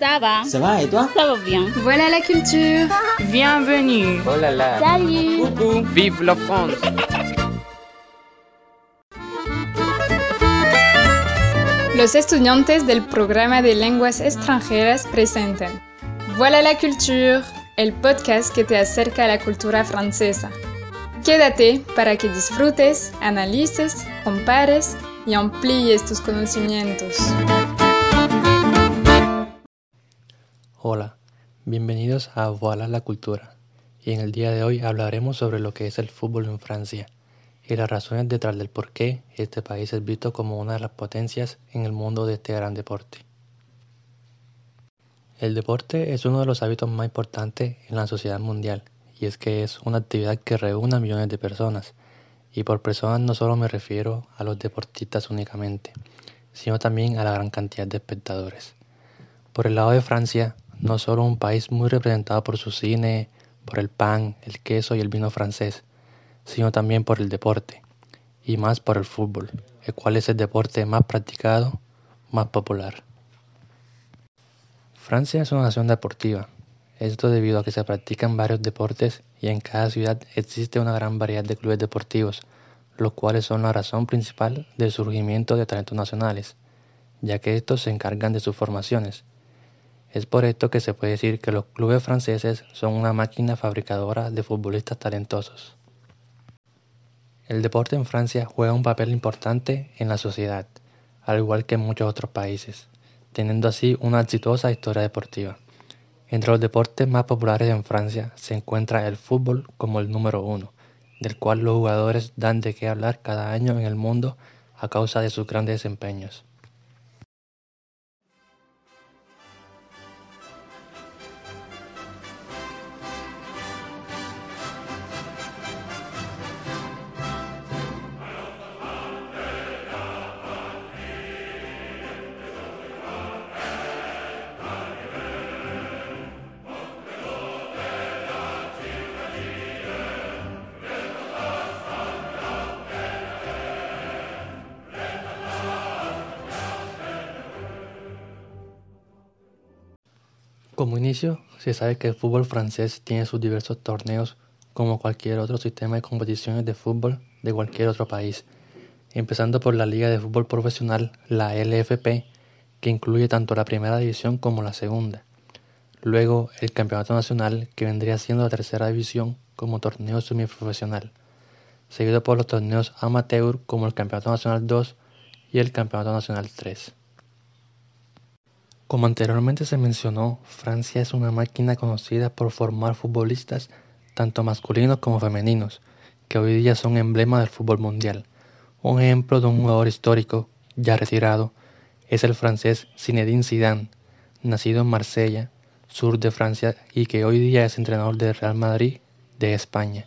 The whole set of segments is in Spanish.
Ça va Ça va et toi Ça va bien. Voilà la culture. Bienvenue. Oh là là. Salut Coucou. Vive la France. Los estudiantes del programa de lenguas extranjeras presentan Voilà la culture, el podcast que te acerca a la cultura francesa. Quédate para que disfrutes, analices, compares y amplíes tus conocimientos. Hola, bienvenidos a Voilà la Cultura, y en el día de hoy hablaremos sobre lo que es el fútbol en Francia y las razones detrás del por qué este país es visto como una de las potencias en el mundo de este gran deporte. El deporte es uno de los hábitos más importantes en la sociedad mundial, y es que es una actividad que reúne a millones de personas, y por personas no solo me refiero a los deportistas únicamente, sino también a la gran cantidad de espectadores. Por el lado de Francia, no solo un país muy representado por su cine, por el pan, el queso y el vino francés, sino también por el deporte, y más por el fútbol, el cual es el deporte más practicado, más popular. Francia es una nación deportiva, esto debido a que se practican varios deportes y en cada ciudad existe una gran variedad de clubes deportivos, los cuales son la razón principal del surgimiento de talentos nacionales, ya que estos se encargan de sus formaciones, es por esto que se puede decir que los clubes franceses son una máquina fabricadora de futbolistas talentosos. El deporte en Francia juega un papel importante en la sociedad, al igual que en muchos otros países, teniendo así una exitosa historia deportiva. Entre los deportes más populares en Francia se encuentra el fútbol como el número uno, del cual los jugadores dan de qué hablar cada año en el mundo a causa de sus grandes desempeños. Como inicio, se sabe que el fútbol francés tiene sus diversos torneos como cualquier otro sistema de competiciones de fútbol de cualquier otro país, empezando por la Liga de Fútbol Profesional, la LFP, que incluye tanto la primera división como la segunda. Luego el Campeonato Nacional, que vendría siendo la tercera división como torneo semiprofesional, seguido por los torneos amateur como el Campeonato Nacional 2 y el Campeonato Nacional 3. Como anteriormente se mencionó, Francia es una máquina conocida por formar futbolistas tanto masculinos como femeninos, que hoy día son emblema del fútbol mundial. Un ejemplo de un jugador histórico, ya retirado, es el francés Zinedine Zidane, nacido en Marsella, sur de Francia, y que hoy día es entrenador del Real Madrid de España,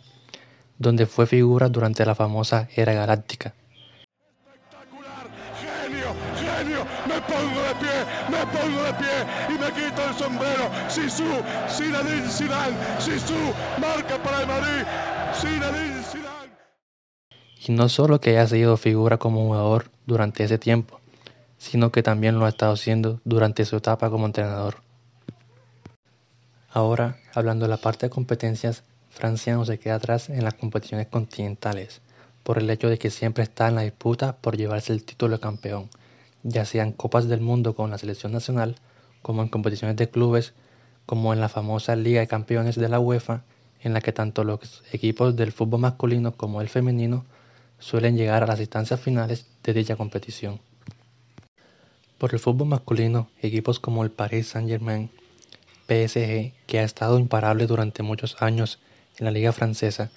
donde fue figura durante la famosa era galáctica me pongo de pie, me pongo de pie y me quito el sombrero. Sisu, Zinedine Zidane, Sisu, marca para el Madrid, Zinedine Zidane. Y no solo que haya sido figura como jugador durante ese tiempo, sino que también lo ha estado haciendo durante su etapa como entrenador. Ahora, hablando de la parte de competencias, Francia no se queda atrás en las competiciones continentales, por el hecho de que siempre está en la disputa por llevarse el título de campeón ya sean Copas del Mundo con la selección nacional, como en competiciones de clubes, como en la famosa Liga de Campeones de la UEFA, en la que tanto los equipos del fútbol masculino como el femenino suelen llegar a las instancias finales de dicha competición. Por el fútbol masculino, equipos como el Paris Saint-Germain, PSG, que ha estado imparable durante muchos años en la liga francesa,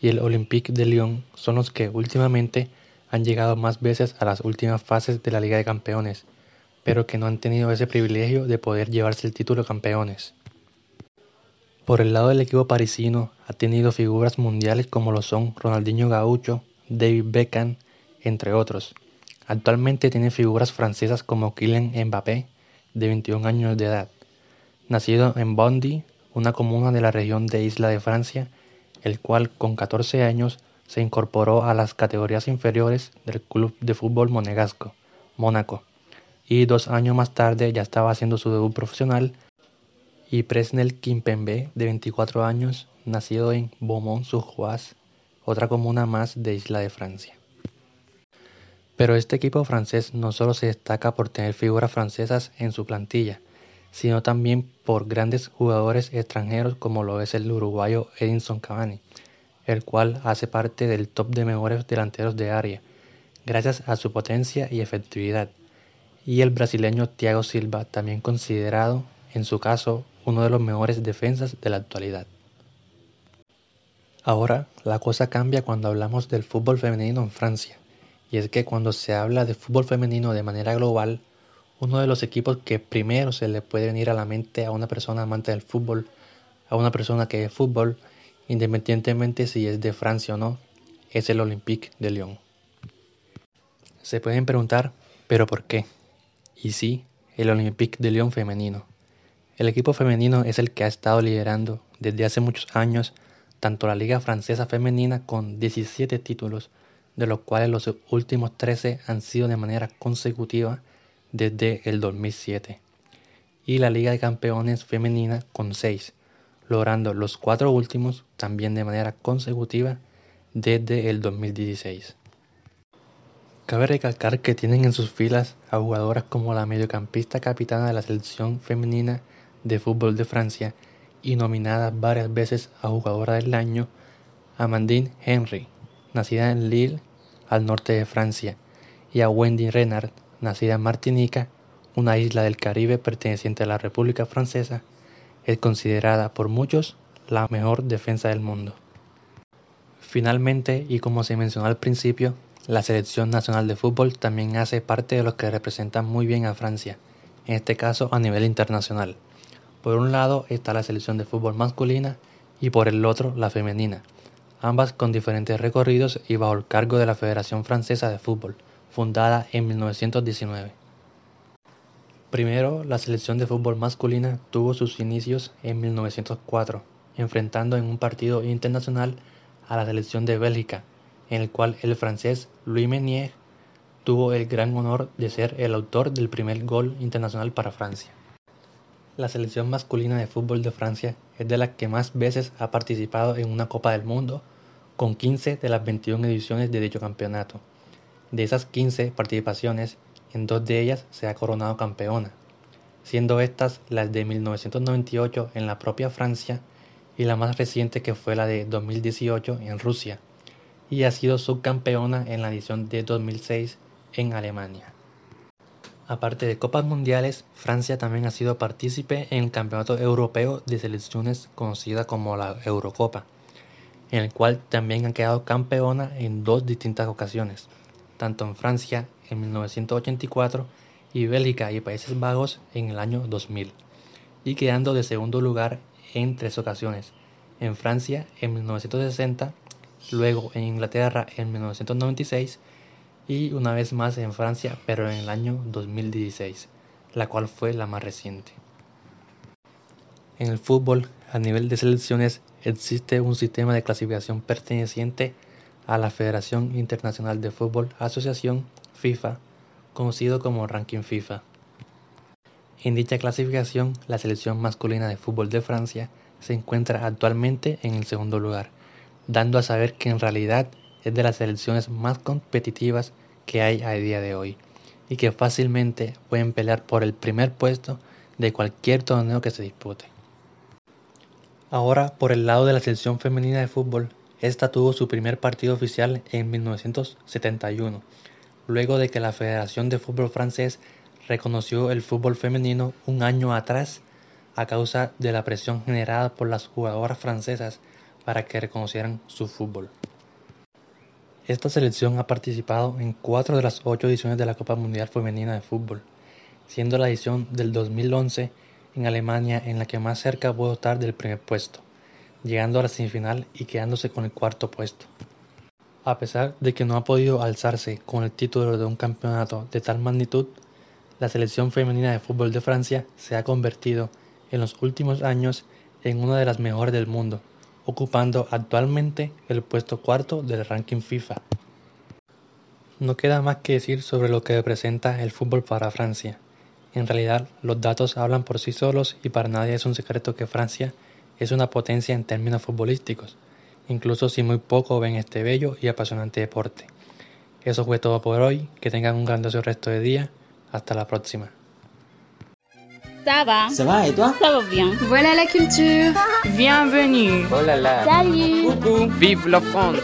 y el Olympique de Lyon son los que últimamente han llegado más veces a las últimas fases de la Liga de Campeones, pero que no han tenido ese privilegio de poder llevarse el título campeones. Por el lado del equipo parisino ha tenido figuras mundiales como lo son Ronaldinho Gaucho, David Beckham, entre otros. Actualmente tiene figuras francesas como Kylian Mbappé, de 21 años de edad. Nacido en Bondy, una comuna de la región de Isla de Francia, el cual con 14 años se incorporó a las categorías inferiores del club de fútbol monegasco, Mónaco, y dos años más tarde ya estaba haciendo su debut profesional y Presnel Kimpembe, de 24 años, nacido en Beaumont-sur-Oise, otra comuna más de Isla de Francia. Pero este equipo francés no solo se destaca por tener figuras francesas en su plantilla, sino también por grandes jugadores extranjeros como lo es el uruguayo Edinson Cavani, el cual hace parte del top de mejores delanteros de área, gracias a su potencia y efectividad, y el brasileño Thiago Silva, también considerado, en su caso, uno de los mejores defensas de la actualidad. Ahora, la cosa cambia cuando hablamos del fútbol femenino en Francia y es que cuando se habla de fútbol femenino de manera global, uno de los equipos que primero se le puede venir a la mente a una persona amante del fútbol, a una persona que es fútbol, independientemente si es de Francia o no, es el Olympique de Lyon. Se pueden preguntar, ¿pero por qué? Y sí, el Olympique de Lyon femenino. El equipo femenino es el que ha estado liderando desde hace muchos años tanto la Liga Francesa Femenina con 17 títulos de los cuales los últimos 13 han sido de manera consecutiva desde el 2007, y la Liga de Campeones Femenina con 6, logrando los cuatro últimos también de manera consecutiva desde el 2016. Cabe recalcar que tienen en sus filas a jugadoras como la mediocampista capitana de la selección femenina de fútbol de Francia y nominada varias veces a jugadora del año, Amandine Henry, nacida en Lille, al norte de Francia, y a Wendy Renard, nacida en Martinica, una isla del Caribe perteneciente a la República Francesa, es considerada por muchos la mejor defensa del mundo. Finalmente, y como se mencionó al principio, la selección nacional de fútbol también hace parte de los que representan muy bien a Francia, en este caso a nivel internacional. Por un lado está la selección de fútbol masculina y por el otro la femenina, ambas con diferentes recorridos y bajo el cargo de la Federación Francesa de Fútbol, fundada en 1919. Primero, la selección de fútbol masculina tuvo sus inicios en 1904, enfrentando en un partido internacional a la selección de Bélgica, en el cual el francés Louis Meunier tuvo el gran honor de ser el autor del primer gol internacional para Francia. La selección masculina de fútbol de Francia es de las que más veces ha participado en una Copa del Mundo, con 15 de las 21 ediciones de dicho campeonato. De esas 15 participaciones, en dos de ellas se ha coronado campeona, siendo estas las de 1998 en la propia Francia y la más reciente que fue la de 2018 en Rusia, y ha sido subcampeona en la edición de 2006 en Alemania. Aparte de Copas Mundiales, Francia también ha sido partícipe en el Campeonato Europeo de Selecciones conocida como la Eurocopa, en el cual también ha quedado campeona en dos distintas ocasiones, tanto en Francia en 1984 y Bélgica y Países Bajos en el año 2000, y quedando de segundo lugar en tres ocasiones, en Francia en 1960, luego en Inglaterra en 1996 y una vez más en Francia, pero en el año 2016, la cual fue la más reciente. En el fútbol, a nivel de selecciones, existe un sistema de clasificación perteneciente a la Federación Internacional de Fútbol Asociación FIFA, conocido como Ranking FIFA. En dicha clasificación, la selección masculina de fútbol de Francia se encuentra actualmente en el segundo lugar, dando a saber que en realidad es de las selecciones más competitivas que hay a día de hoy y que fácilmente pueden pelear por el primer puesto de cualquier torneo que se dispute. Ahora, por el lado de la selección femenina de fútbol, esta tuvo su primer partido oficial en 1971, luego de que la Federación de Fútbol francés reconoció el fútbol femenino un año atrás a causa de la presión generada por las jugadoras francesas para que reconocieran su fútbol. Esta selección ha participado en cuatro de las ocho ediciones de la Copa Mundial Femenina de Fútbol, siendo la edición del 2011 en Alemania en la que más cerca pudo estar del primer puesto, llegando a la semifinal y quedándose con el cuarto puesto. A pesar de que no ha podido alzarse con el título de un campeonato de tal magnitud, la selección femenina de fútbol de Francia se ha convertido en los últimos años en una de las mejores del mundo ocupando actualmente el puesto cuarto del ranking FIFA. No queda más que decir sobre lo que representa el fútbol para Francia. En realidad, los datos hablan por sí solos y para nadie es un secreto que Francia es una potencia en términos futbolísticos, incluso si muy poco ven este bello y apasionante deporte. Eso fue todo por hoy, que tengan un grandioso resto de día, hasta la próxima. Ça va Ça va et toi Ça va bien. Voilà la culture. Bienvenue. Oh là là Salut Coucou Vive la France.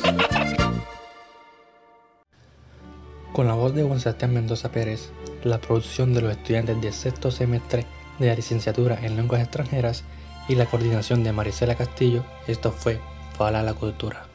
Con la voz de Juan Sebastián Mendoza Pérez, la producción de los estudiantes del sexto semestre de la licenciatura en lenguas extranjeras y la coordinación de Marisela Castillo, esto fue Fala la Cultura.